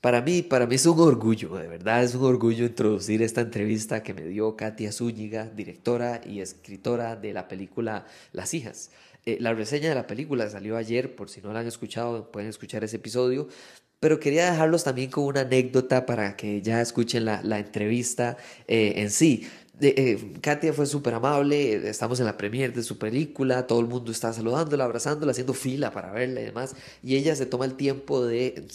Para mí, para mí es un orgullo, de verdad es un orgullo introducir esta entrevista que me dio Katia Zúñiga, directora y escritora de la película Las hijas. Eh, la reseña de la película salió ayer, por si no la han escuchado, pueden escuchar ese episodio, pero quería dejarlos también con una anécdota para que ya escuchen la, entrevista eh, en sí. Eh, Katia fue súper amable, estamos en la premiere de su película, todo el mundo está saludándola, abrazándola, haciendo fila para verla y demás, y ella se toma el tiempo de,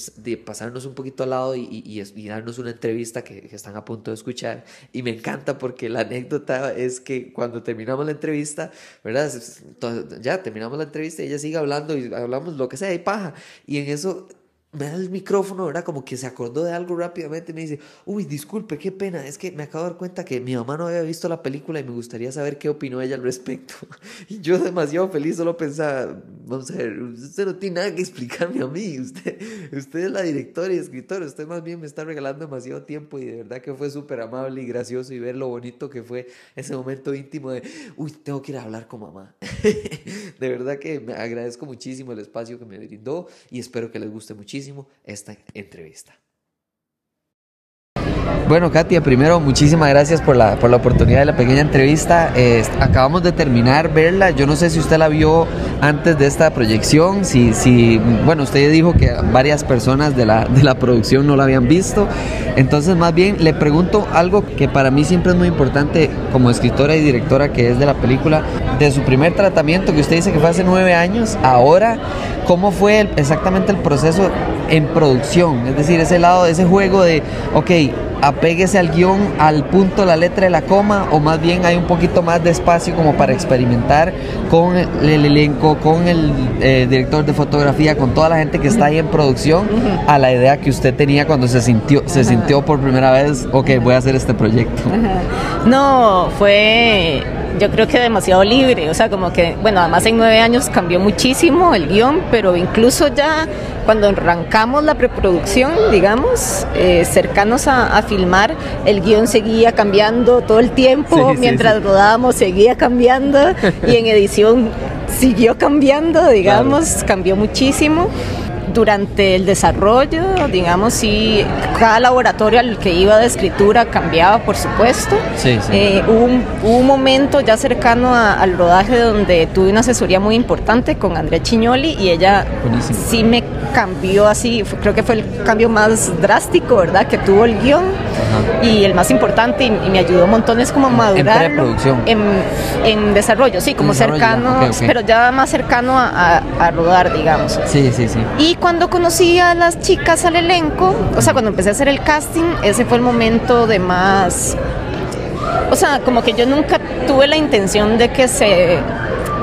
pasarnos un poquito al lado y, darnos una entrevista que, están a punto de escuchar, y me encanta porque la anécdota es que cuando terminamos la entrevista, ¿verdad? Ya terminamos la entrevista y ella sigue hablando y hablamos lo que sea y paja, y en eso me da el micrófono, ¿verdad? Como que se acordó de algo rápidamente y me dice, uy, disculpe, qué pena, es que me acabo de dar cuenta que mi mamá no había visto la película y me gustaría saber qué opinó ella al respecto. Y yo demasiado feliz solo pensaba, vamos a ver, usted no tiene nada que explicarme a mí, usted, usted es la directora y escritora, usted más bien me está regalando demasiado tiempo y de verdad que fue súper amable y gracioso y ver lo bonito que fue ese momento íntimo de, uy, tengo que ir a hablar con mamá. de verdad que me agradezco muchísimo el espacio que me brindó y espero que les guste muchísimo esta entrevista. Bueno, Katia, primero muchísimas gracias por la, por la oportunidad de la pequeña entrevista. Acabamos de terminar verla. Yo no sé si usted la vio antes de esta proyección. Si, si, bueno, usted dijo que varias personas de la, de la producción no la habían visto. Entonces, más bien, le pregunto algo que para mí siempre es muy importante como escritora y directora que es de la película. De su primer tratamiento, que usted dice que fue hace nueve años, ahora, ¿cómo fue exactamente el proceso en producción? Es decir, ese lado, ese juego de, ok, apéguese al guion, al punto, la letra de la coma, o más bien hay un poquito más de espacio como para experimentar con el, el elenco, con el eh, director de fotografía, con toda la gente que está ahí en producción, a la idea que usted tenía cuando se sintió, se sintió por primera vez, ok, voy a hacer este proyecto. No, fue yo creo que demasiado libre, o sea, como que, bueno, además en nueve años cambió muchísimo el guion, pero incluso ya cuando arrancamos la preproducción, digamos, eh, cercanos a, a, filmar, el guion seguía cambiando todo el tiempo, sí, mientras sí, sí. rodábamos seguía cambiando y en edición siguió cambiando, digamos, claro. cambió muchísimo durante el desarrollo, digamos, sí, cada laboratorio al que iba de escritura cambiaba, por supuesto. Sí, sí. Eh, hubo, un, hubo, un, momento ya cercano a, al rodaje donde tuve una asesoría muy importante con Andrea Chiñoli y ella Buenísimo. sí me cambió así, creo que fue el cambio más drástico, ¿verdad?, que tuvo el guion Ajá. y el más importante y, y, me ayudó montones como a madurar. En preproducción. En, en, desarrollo, sí, como desarrollo, cercano, okay, okay. pero ya más cercano a, a, a, rodar, digamos. Sí, sí, sí. Y cuando conocí a las chicas al elenco, o sea, cuando empecé a hacer el casting, ese fue el momento de más... O sea, como que yo nunca tuve la intención de que se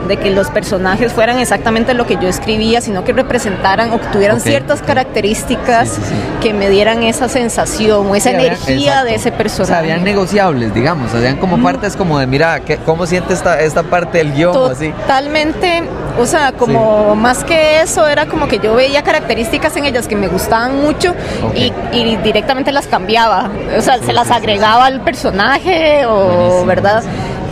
de que los personajes fueran exactamente lo que yo escribía, sino que representaran o que tuvieran okay, ciertas características sí, sí, sí. que me dieran esa sensación o esa energía de ese personaje. O sea, habían negociables, digamos, habían como mm. partes como de, mira, ¿qué, ¿cómo siente esta, esta parte del guion? Totalmente, o sea, como más que eso, era como que yo veía características en ellas que me gustaban mucho okay. y, y, directamente las cambiaba, o sea, se las agregaba al personaje o, Buenísimo. ¿verdad?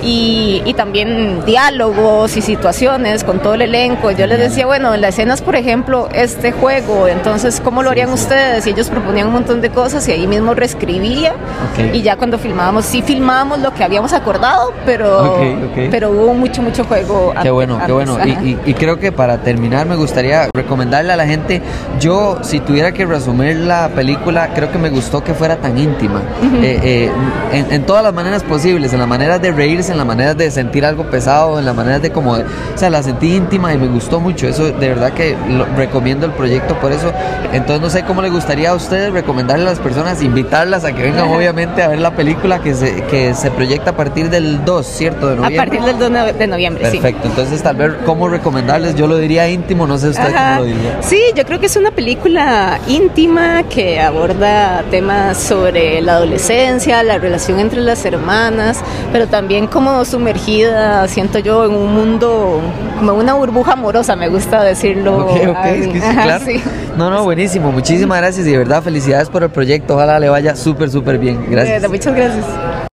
Y, y, también diálogos y situaciones con todo el elenco. Yo les decía, bueno, en las escenas, por ejemplo, este juego, entonces, ¿cómo lo harían ustedes? Y ellos proponían un montón de cosas y ahí mismo reescribía. Okay. Y ya cuando filmábamos, sí filmábamos lo que habíamos acordado, pero, okay, pero hubo mucho, mucho juego. Qué bueno, antes, qué bueno. Y, y, y, creo que para terminar me gustaría recomendarle a la gente, yo si tuviera que resumir la película, creo que me gustó que fuera tan íntima. Uh -huh. eh, eh, en, en todas las maneras posibles, en las maneras de reírse en la manera de sentir algo pesado, en la manera de como, o sea, la sentí íntima y me gustó mucho. Eso de verdad que lo, recomiendo el proyecto por eso. Entonces no sé cómo le gustaría a ustedes recomendarle a las personas, invitarlas a que vengan obviamente a ver la película que se, que se proyecta a partir del 2, ¿cierto? De noviembre. A partir del 2 de noviembre, Perfecto. Sí. Entonces tal vez cómo recomendarles, yo lo diría íntimo, no sé usted Ajá. cómo lo diría. Sí, yo creo que es una película íntima que aborda temas sobre la adolescencia, la relación entre las hermanas, pero también como sumergida, siento yo, en un mundo, como una burbuja amorosa, me gusta decirlo. Ok, ok, es que sí, Ajá, claro. Sí. No, no, buenísimo. Muchísimas gracias y de verdad felicidades por el proyecto. Ojalá le vaya súper, súper bien. Gracias. Muchas gracias.